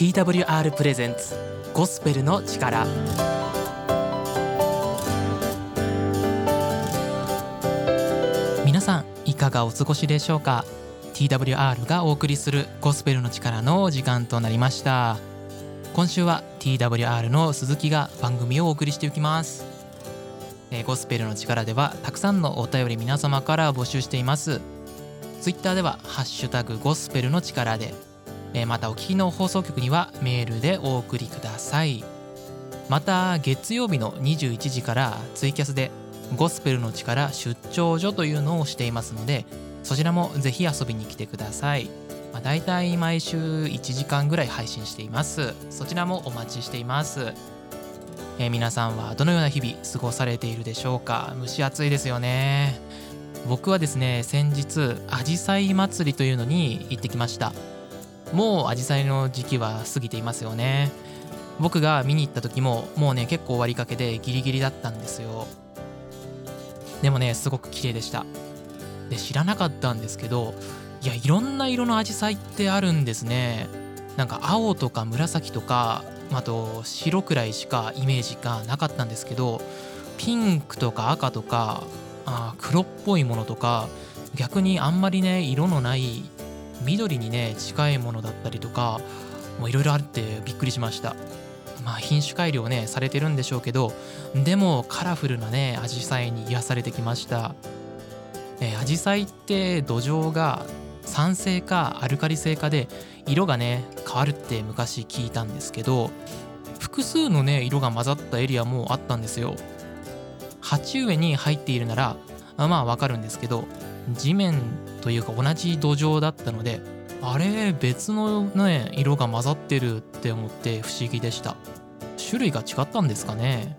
TWR プレゼンツゴスペルの力。皆さんいかがお過ごしでしょうか？TWR がお送りするゴスペルの力の時間となりました。今週は TWR の鈴木が番組をお送りしていきます。えゴスペルの力ではたくさんのお便り皆様から募集しています。ツイッターではハッシュタグゴスペルの力でまたお聞きの放送局にはメールでお送りください。また月曜日の21時からツイキャスでゴスペルの力出張所というのをしていますのでそちらもぜひ遊びに来てください、まあ、大体毎週1時間ぐらい配信しています。そちらもお待ちしています。えー、皆さんはどのような日々過ごされているでしょうか？蒸し暑いですよね。僕はですね先日あじさい祭りというのに行ってきました。もうアジサイの時期は過ぎていますよね。僕が見に行った時ももうね結構終わりかけでギリギリだったんですよ。でもねすごく綺麗でした。で知らなかったんですけどいやいろんな色のアジサイってあるんですね。なんか青とか紫とかあと白くらいしかイメージがなかったんですけどピンクとか赤とかあ黒っぽいものとか逆にあんまりね色のない緑にね近いものだったりとかいろいろあってびっくりしました。まあ品種改良ねされてるんでしょうけどでもカラフルなねアジサイに癒されてきました。えアジサイって土壌が酸性かアルカリ性かで色がね変わるって昔聞いたんですけど複数のね色が混ざったエリアもあったんですよ。鉢植えに入っているならまあわかるんですけど地面というか同じ土壌だったのであれ別のね色が混ざってるって思って不思議でした。種類が違ったんですかね。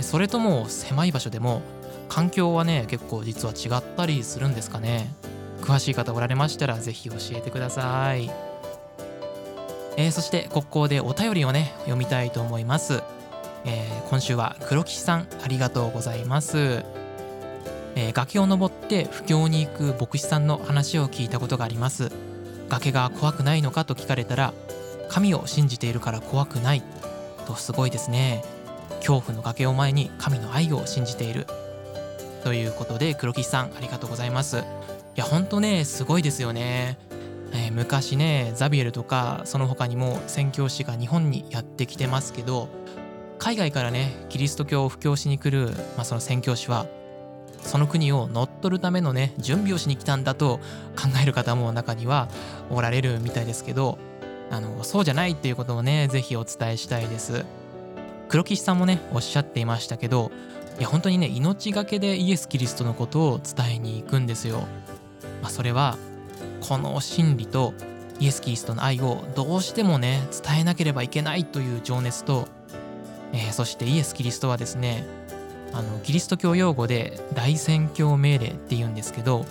それとも狭い場所でも環境はね結構実は違ったりするんですかね。詳しい方おられましたら是非教えてください。えー、そしてここでお便りをね読みたいと思います、えー、今週は黒木さんありがとうございます。えー、崖を登って布教に行く牧師さんの話を聞いたことがあります。崖が怖くないのかと聞かれたら神を信じているから怖くない。とすごいですね。恐怖の崖を前に神の愛を信じている。ということで黒木さんありがとうございます。いやほんとねすごいですよね、えー、昔ねザビエルとかその他にも宣教師が日本にやってきてますけど海外からねキリスト教を布教しに来る、まあ、その宣教師はその国を乗っ取るためのね準備をしに来たんだと考える方も中にはおられるみたいですけどあのそうじゃないっていうことをね是非お伝えしたいです。黒岸さんもねおっしゃっていましたけどいや本当にね命がけでイエス・キリストのことを伝えに行くんですよ、まあ、それはこの真理とイエス・キリストの愛をどうしてもね伝えなければいけないという情熱と、えー、そしてイエス・キリストはですねあのキリスト教用語で大宣教命令って言うんですけど、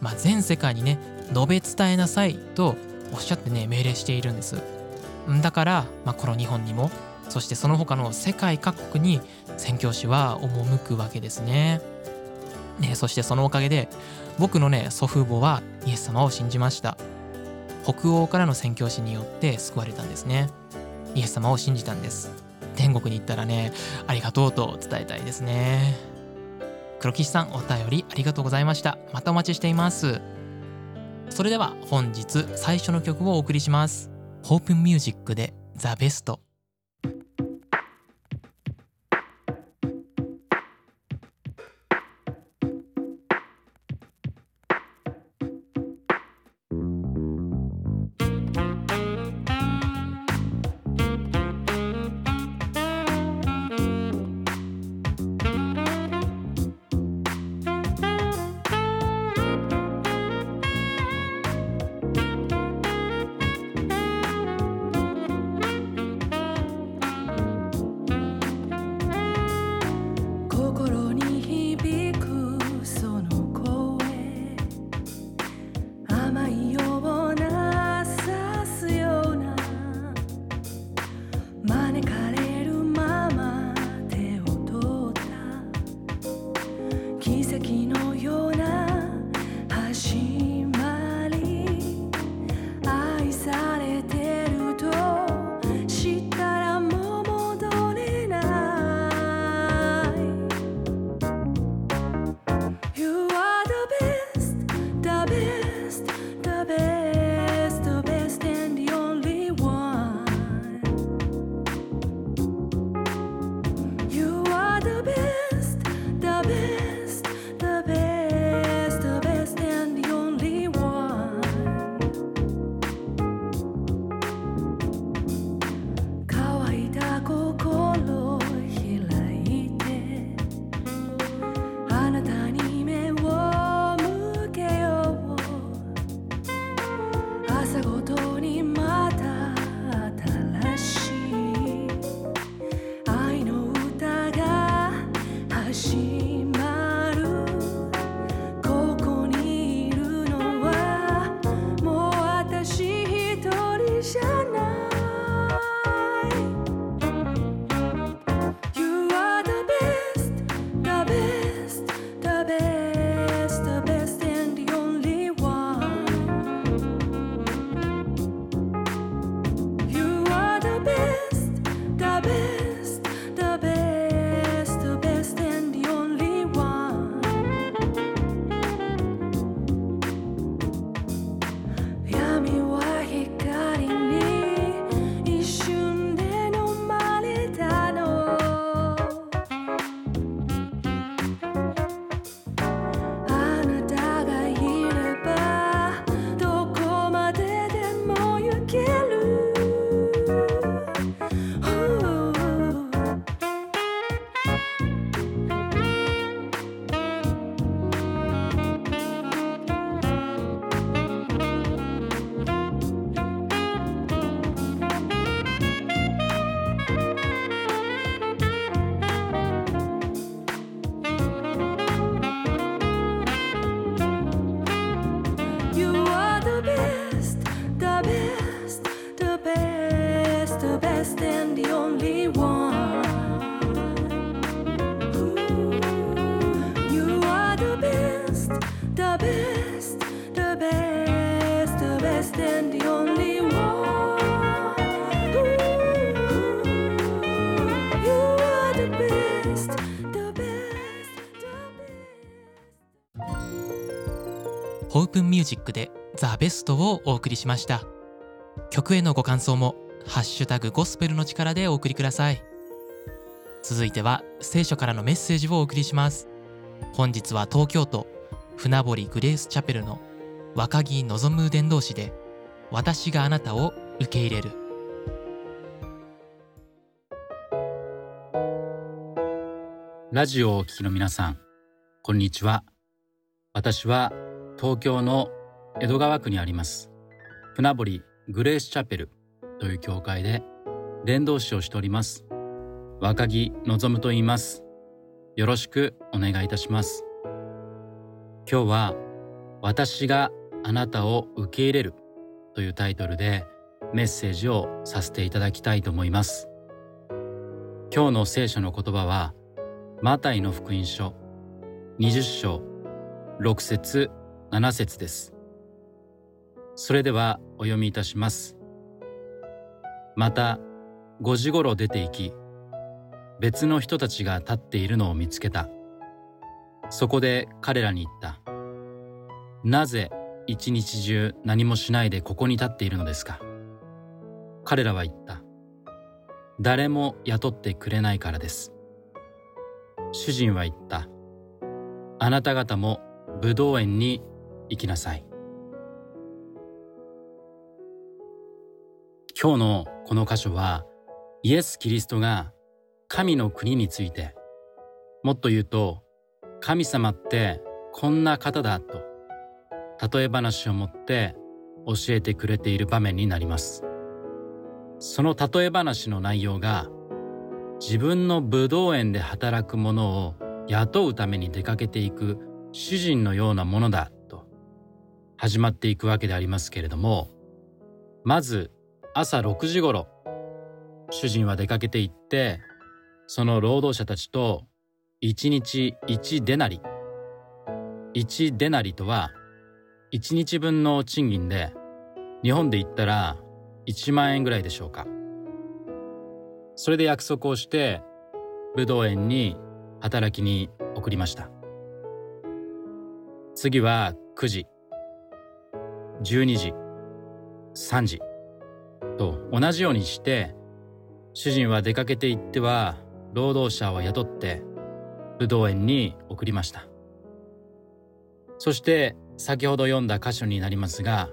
まあ、全世界にね述べ伝えなさいとおっしゃってね命令しているんです。だから、まあ、この日本にもそしてその他の世界各国に宣教師は赴くわけですね。ねそしてそのおかげで僕のね祖父母はイエス様を信じました。北欧からの宣教師によって救われたんですね。イエス様を信じたんです。天国に行ったらね、ありがとうと伝えたいですね。黒岸さん、お便りありがとうございました。またお待ちしています。それでは本日最初の曲をお送りします。ホープンミュージックでザ・ベジックでザ・ベストをお送りしました。曲へのご感想もハッシュタグゴスペルの力でお送りください。続いては聖書からのメッセージをお送りします。本日は東京都船堀グレースチャペルの若木望む伝道師で私があなたを受け入れる。ラジオをお聞きの皆さん、こんにちは。私は東京の江戸川区にあります。船堀グレースチャペルという教会で伝道師をしております。若木望と言います。よろしくお願いいたします。今日は私があなたを受け入れるというタイトルでメッセージをさせていただきたいと思います。今日の聖書の言葉はマタイの福音書20章6節7節です。それではお読みいたします。また5時ごろ出て行き、別の人たちが立っているのを見つけた。そこで彼らに言った。なぜ一日中何もしないでここに立っているのですか？彼らは言った。誰も雇ってくれないからです。主人は言った。あなた方も武道園に行きなさい。今日のこの箇所はイエス・キリストが神の国についてもっと言うと神様ってこんな方だと例え話を持って教えてくれている場面になります。その例え話の内容が自分の武道園で働く者を雇うために出かけていく主人のようなものだと始まっていくわけでありますけれどもまず朝6時ごろ主人は出かけて行ってその労働者たちと1日1デナリ。1デナリとは1日分の賃金で日本で言ったら1万円ぐらいでしょうか。それで約束をして武道園に働きに送りました。次は9時。12時。3時。と同じようにして主人は出かけて行っては労働者を雇って武道園に送りました。そして先ほど読んだ箇所になりますが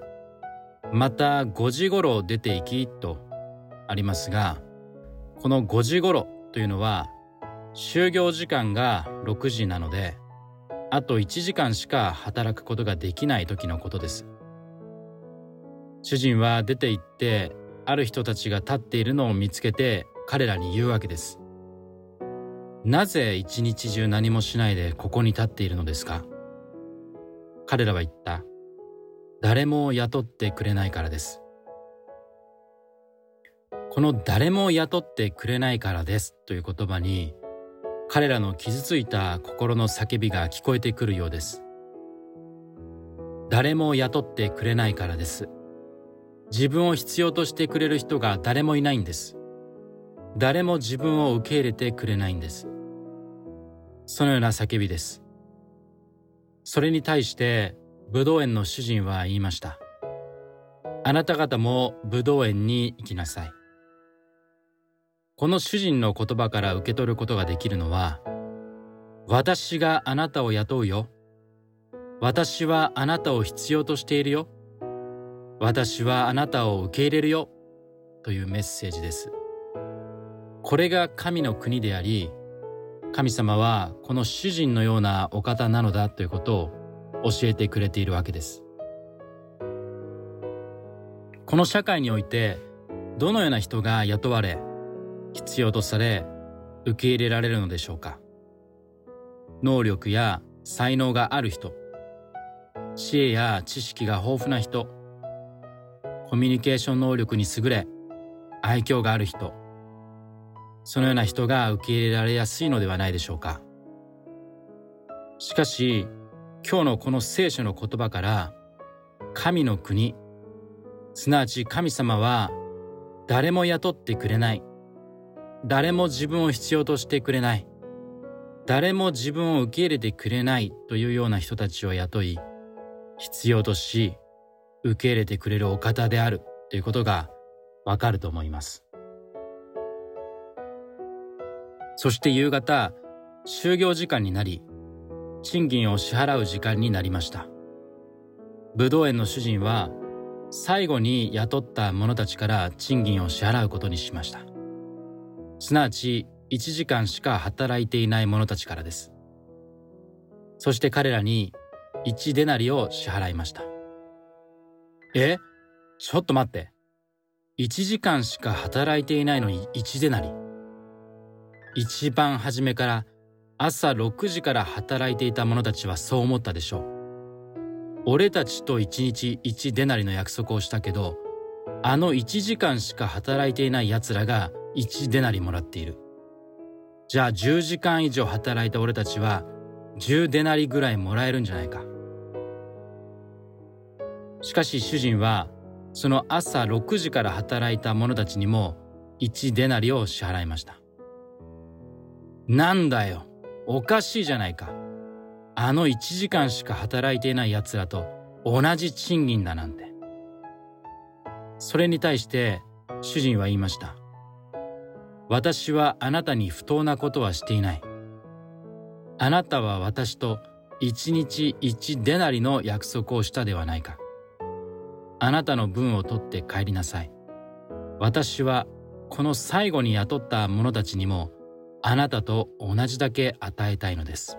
また5時頃出て行きとありますがこの5時頃というのは就業時間が6時なのであと1時間しか働くことができない時のことです。主人は出て行ってある人たちが立っているのを見つけて彼らに言うわけです。なぜ一日中何もしないでここに立っているのですか？彼らは言った。誰も雇ってくれないからです。この誰も雇ってくれないからです。という言葉に彼らの傷ついた心の叫びが聞こえてくるようです。誰も雇ってくれないからです。自分を必要としてくれる人が誰もいないんです。誰も自分を受け入れてくれないんです。そのような叫びです。それに対して武道園の主人は言いました。あなた方も武道園に行きなさい。この主人の言葉から受け取ることができるのは、私があなたを雇うよ。私はあなたを必要としているよ。私はあなたを受け入れるよ。というメッセージです。これが神の国であり、神様はこの主人のようなお方なのだということを教えてくれているわけです。この社会においてどのような人が雇われ必要とされ受け入れられるのでしょうか能力や才能がある人知恵や知識が豊富な人コミュニケーション能力に優れ愛嬌がある人。そのような人が受け入れられやすいのではないでしょうか。しかし今日のこの聖書の言葉から神の国すなわち神様は誰も雇ってくれない。誰も自分を必要としてくれない。誰も自分を受け入れてくれないというような人たちを雇い、必要とし受け入れてくれるお方である。ということがわかると思います。そして夕方就業時間になり賃金を支払う時間になりました。ぶどう園の主人は最後に雇った者たちから賃金を支払うことにしました。すなわち1時間しか働いていない者たちからです。そして彼らに1デナリを支払いました。えちょっと待って。1時間しか働いていないのに1デナリ一番初めから朝6時から働いていた者たちはそう思ったでしょう。俺たちと1日1デナリの約束をしたけどあの1時間しか働いていない奴らが1デナリもらっている。じゃあ10時間以上働いた俺たちは10デナリぐらいもらえるんじゃないか。しかし主人はその朝6時から働いた者たちにも1デナリを支払いましたなんだよおかしいじゃないかあの1時間しか働いていない奴らと同じ賃金だなんて。それに対して主人は言いました。私はあなたに不当なことはしていない。あなたは私と一日一デナリの約束をしたではないか。あなたの分を取って帰りなさい。私はこの最後に雇った者たちにもあなたと同じだけ与えたいのです。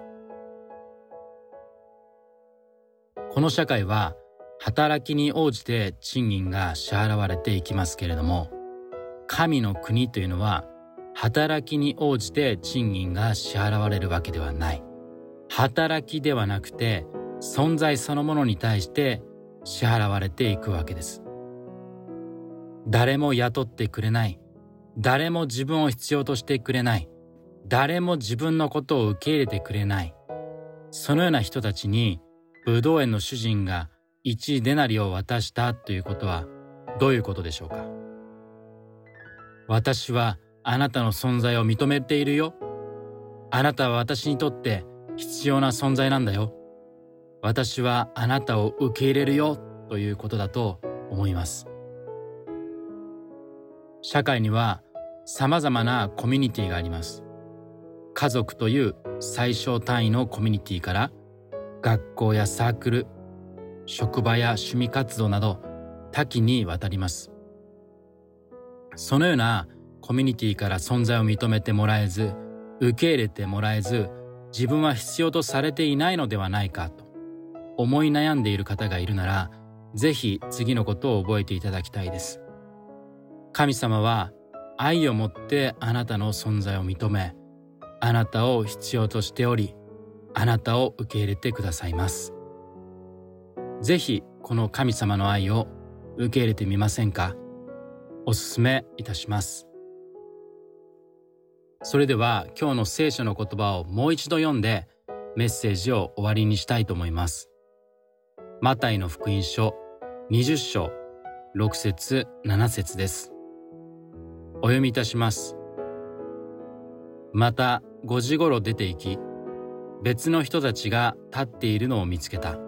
この社会は働きに応じて賃金が支払われていきますけれども神の国というのは働きに応じて賃金が支払われるわけではない働きではなくて存在そのものに対して支払われていくわけです。誰も雇ってくれない。誰も自分を必要としてくれない。誰も自分のことを受け入れてくれない。そのような人たちにブドウ園の主人が1デナリを渡したということはどういうことでしょうか？私はあなたの存在を認めているよ。あなたは私にとって必要な存在なんだよ。私はあなたを受け入れるよということだと思います。社会には様々なコミュニティがあります。家族という最小単位のコミュニティから学校やサークル職場や趣味活動など多岐にわたりますそのようなコミュニティから存在を認めてもらえず受け入れてもらえず自分は必要とされていないのではないかと思い悩んでいる方がいるならぜひ次のことを覚えていただきたいです神様は愛をもってあなたの存在を認めあなたを必要としておりあなたを受け入れてくださいます。ぜひこの神様の愛を受け入れてみませんか？おすすめいたします。それでは今日の聖書の言葉をもう一度読んでメッセージを終わりにしたいと思います。マタイの福音書20章6節7節です。お読みいたします。また5時頃出て行き、別の人たちが立っているのを見つけた。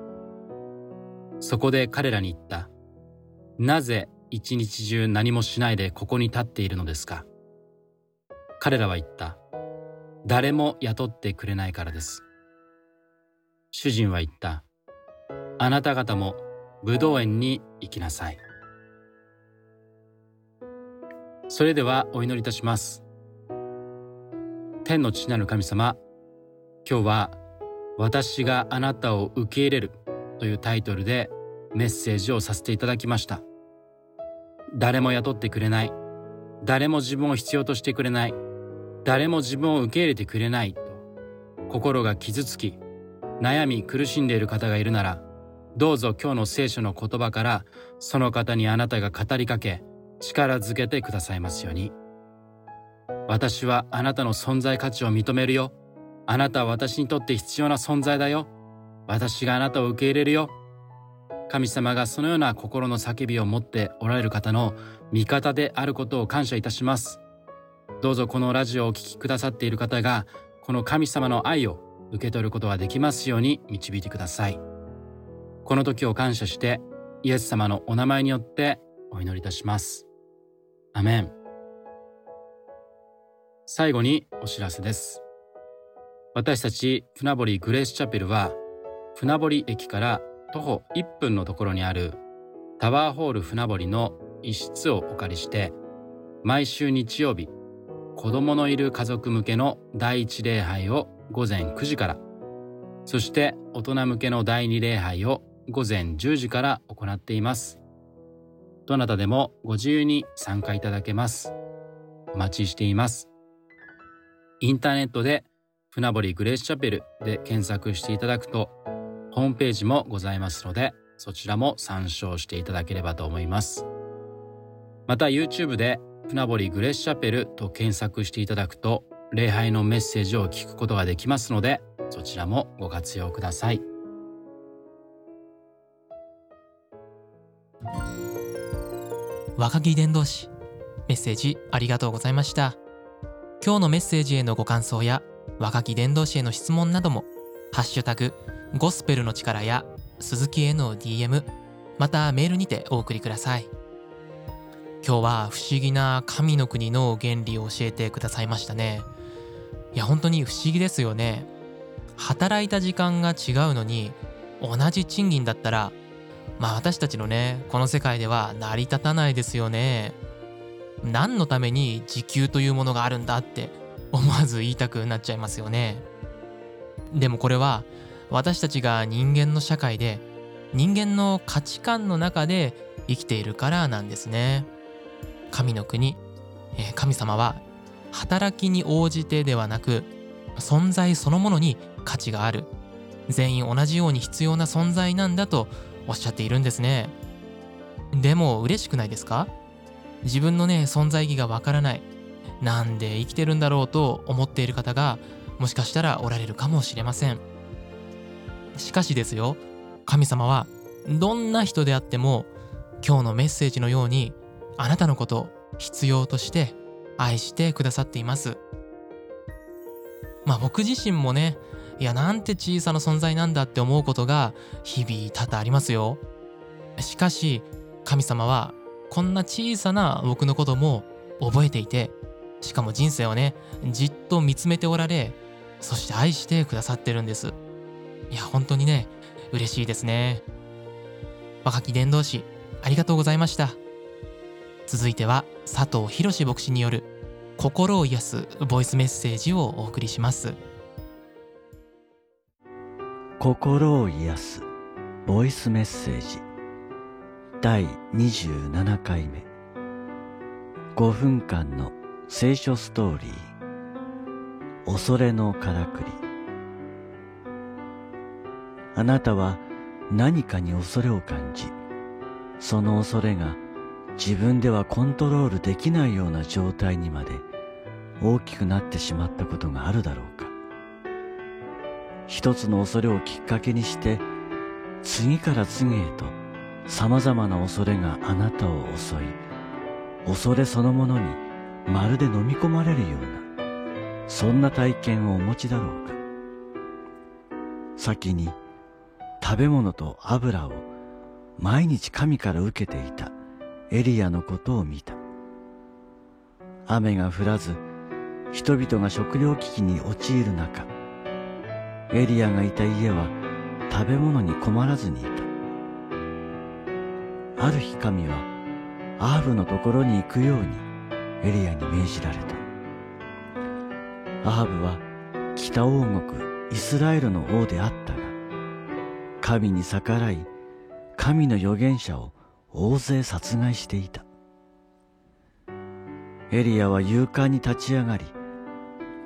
そこで彼らに言った。なぜ一日中何もしないでここに立っているのですか？彼らは言った。誰も雇ってくれないからです。主人は言った。あなた方も武道園に行きなさい。それではお祈りいたします。天の父なる神様、今日は私があなたを受け入れるというタイトルでメッセージをさせていただきました。誰も雇ってくれない。誰も自分を必要としてくれない。誰も自分を受け入れてくれないと心が傷つき悩み苦しんでいる方がいるならどうぞ今日の聖書の言葉からその方にあなたが語りかけ力づけてくださいますように私はあなたの存在価値を認めるよあなたは私にとって必要な存在だよ。私があなたを受け入れるよ。神様がそのような心の叫びを持っておられる方の味方であることを感謝いたします。どうぞこのラジオをお聴きくださっている方が、この神様の愛を受け取ることができますように導いてください。この時を感謝してイエス様のお名前によってお祈りいたします。アメン。最後にお知らせです。私たち船堀グレースチャペルは船堀駅から徒歩1分のところにあるタワーホール船堀の一室をお借りして毎週日曜日子供のいる家族向けの第一礼拝を午前9時からそして大人向けの第二礼拝を午前10時から行っています。どなたでもご自由に参加いただけます。お待ちしています。インターネットで船堀グレースチャペルで検索していただくとホームページもございますのでそちらも参照していただければと思います。また YouTube で船堀グレースチャペルと検索していただくと礼拝のメッセージを聞くことができますのでそちらもご活用ください。若木伝道師。メッセージありがとうございました。今日のメッセージへのご感想や若木伝道師への質問などもハッシュタグゴスペルの力や鈴木への DM またメールにてお送りください。今日は不思議な神の国の原理を教えてくださいましたね。いや本当に不思議ですよね。働いた時間が違うのに同じ賃金だったらまあ私たちのねこの世界では成り立たないですよね。何のために時給というものがあるんだって思わず言いたくなっちゃいますよね。でもこれは私たちが人間の社会で人間の価値観の中で生きているからなんですね。神の国、え神様は働きに応じてではなく存在そのものに価値がある。全員同じように必要な存在なんだとおっしゃっているんですね。でも嬉しくないですか？自分のね存在意義がわからない。なんで生きてるんだろうと思っている方がもしかしたらおられるかもしれません。しかしですよ神様はどんな人であっても今日のメッセージのようにあなたのことを必要として愛してくださっています。まあ僕自身もねいやなんて小さな存在なんだって思うことが日々多々ありますよ。しかし神様はこんな小さな僕のことも覚えていてしかも人生をねじっと見つめておられそして愛してくださってるんです。いや本当にね嬉しいですね。若き伝道師ありがとうございました。続いては佐藤博牧師による心を癒すボイスメッセージをお送りします。心を癒す。ボイスメッセージ第27回目。5分間の聖書ストーリー。恐れのからくり。あなたは何かに恐れを感じその恐れが自分ではコントロールできないような状態にまで大きくなってしまったことがあるだろうか。一つの恐れをきっかけにして次から次へと様々な恐れがあなたを襲い恐れそのものにまるで飲み込まれるようなそんな体験をお持ちだろうか。先に食べ物と油を毎日神から受けていたエリアのことを見た。雨が降らず人々が食糧危機に陥る中エリアがいた家は食べ物に困らずにいた。ある日神はアーブのところに行くようにエリアに命じられた。アーブは北王国イスラエルの王であったが神に逆らい神の預言者を大勢殺害していた。エリアは勇敢に立ち上がり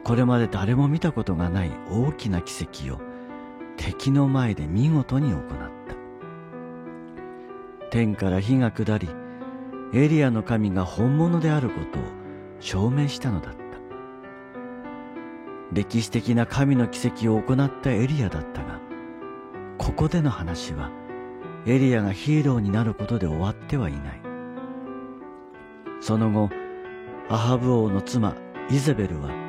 これまで誰も見たことがない大きな奇跡を敵の前で見事に行った。天から火が下りエリアの神が本物であることを証明したのだった。歴史的な神の奇跡を行ったエリアだったがここでの話はエリアがヒーローになることで終わってはいない。その後アハブ王の妻イゼベルは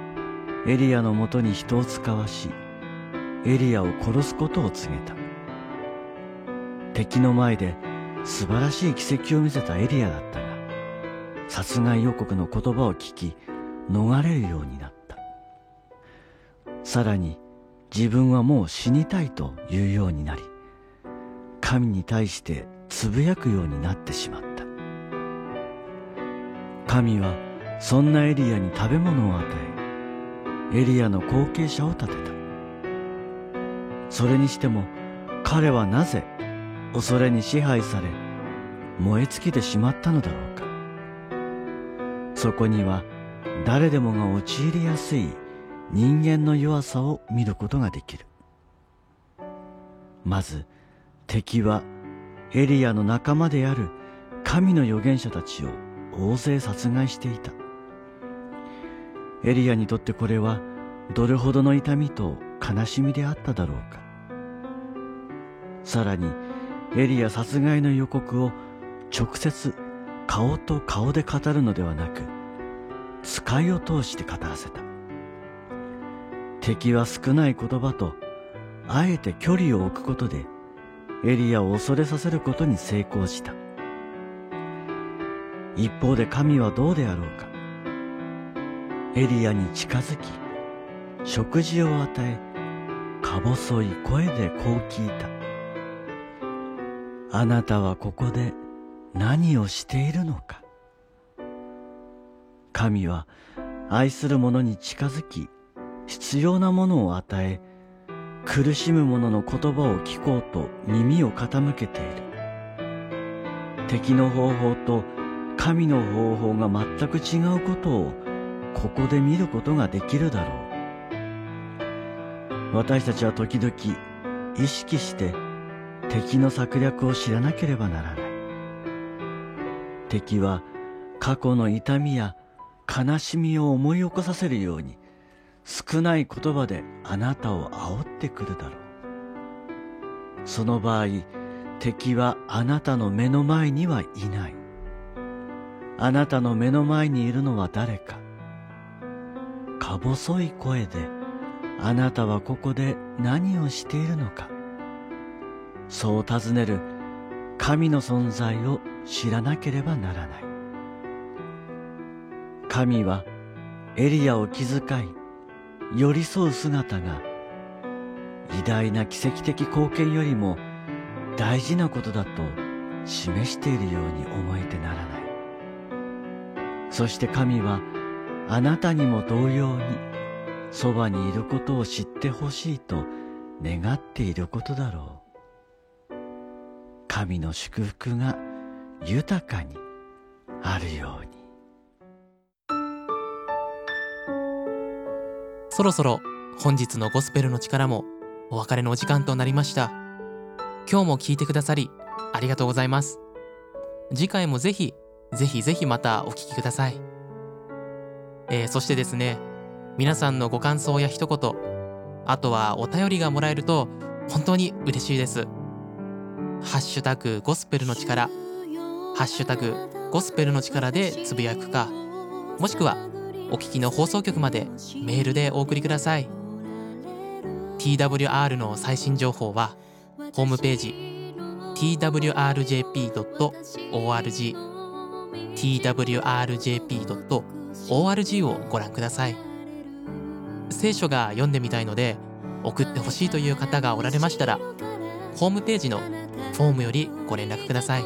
エリアのもとに人を使わしエリアを殺すことを告げた。敵の前で素晴らしい奇跡を見せたエリアだったが殺害予告の言葉を聞き逃れるようになった。さらに自分はもう死にたいというようになり神に対してつぶやくようになってしまった。神はそんなエリアに食べ物を与えエリアの後継者を立てた。それにしても彼はなぜ恐れに支配され燃え尽きてしまったのだろうか。そこには誰でもが陥りやすい人間の弱さを見ることができる。まず敵はエリアの仲間である神の預言者たちを大勢殺害していた。エリアにとってこれはどれほどの痛みと悲しみであっただろうか。さらにエリア殺害の予告を直接顔と顔で語るのではなく使いを通して語らせた。敵は少ない言葉とあえて距離を置くことでエリアを恐れさせることに成功した。一方で神はどうであろうか。エリアに近づき食事を与えか細い声でこう聞いた。あなたはここで何をしているのか。神は愛する者に近づき必要なものを与え苦しむ者の言葉を聞こうと耳を傾けている。敵の方法と神の方法が全く違うことをここで見ることができるだろう。私たちは時々意識して敵の策略を知らなければならない。敵は過去の痛みや悲しみを思い起こさせるように少ない言葉であなたを煽ってくるだろう。その場合敵はあなたの目の前にはいない。あなたの目の前にいるのは誰か。細い声であなたはここで何をしているのか。そう尋ねる神の存在を知らなければならない。神はエリアを気遣い寄り添う姿が偉大な奇跡的貢献よりも大事なことだと示しているように思えてならない。そして神はあなたにも同様にそばにいることを知ってほしいと願っていることだろう。神の祝福が豊かにあるように。そろそろ本日のゴスペルの力もお別れのお時間となりました。今日も聞いてくださりありがとうございます。次回もぜひぜひぜひまたお聞きください、えー、そしてですね皆さんのご感想や一言あとはお便りがもらえると本当に嬉しいです。ハッシュタグゴスペルの力。ハッシュタグゴスペルの力でつぶやくか。もしくはお聞きの放送局までメールでお送りください。TWR の最新情報はホームページ twrjp.org twrjp.org ORG をご覧ください。聖書が読んでみたいので送ってほしいという方がおられましたらホームページのフォームよりご連絡ください。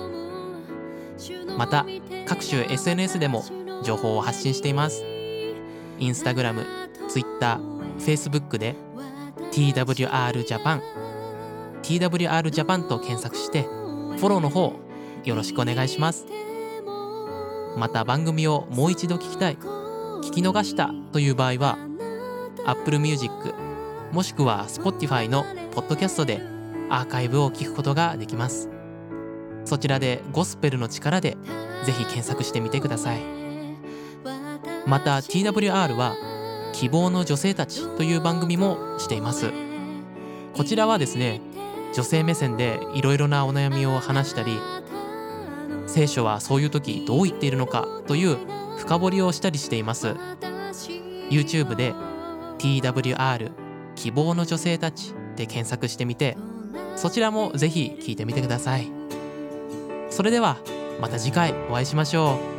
また各種 SNS でも情報を発信しています。インスタグラム、ツイッター、フェイスブックで TWR ジャパン TWR ジャパンと検索してフォローの方よろしくお願いします。また番組をもう一度聞きたい。聞き逃したという場合は Apple Music もしくは Spotify のポッドキャストでアーカイブを聞くことができます。そちらでゴスペルの力でぜひ検索してみてください。また TWR は希望の女性たちという番組もしています。こちらはですね女性目線でいろいろなお悩みを話したり聖書はそういう時どう言っているのかという深掘りをしたりしています。YouTube で TWR 希望の女性たちで検索してみてそちらもぜひ聞いてみてください。それではまた次回お会いしましょう。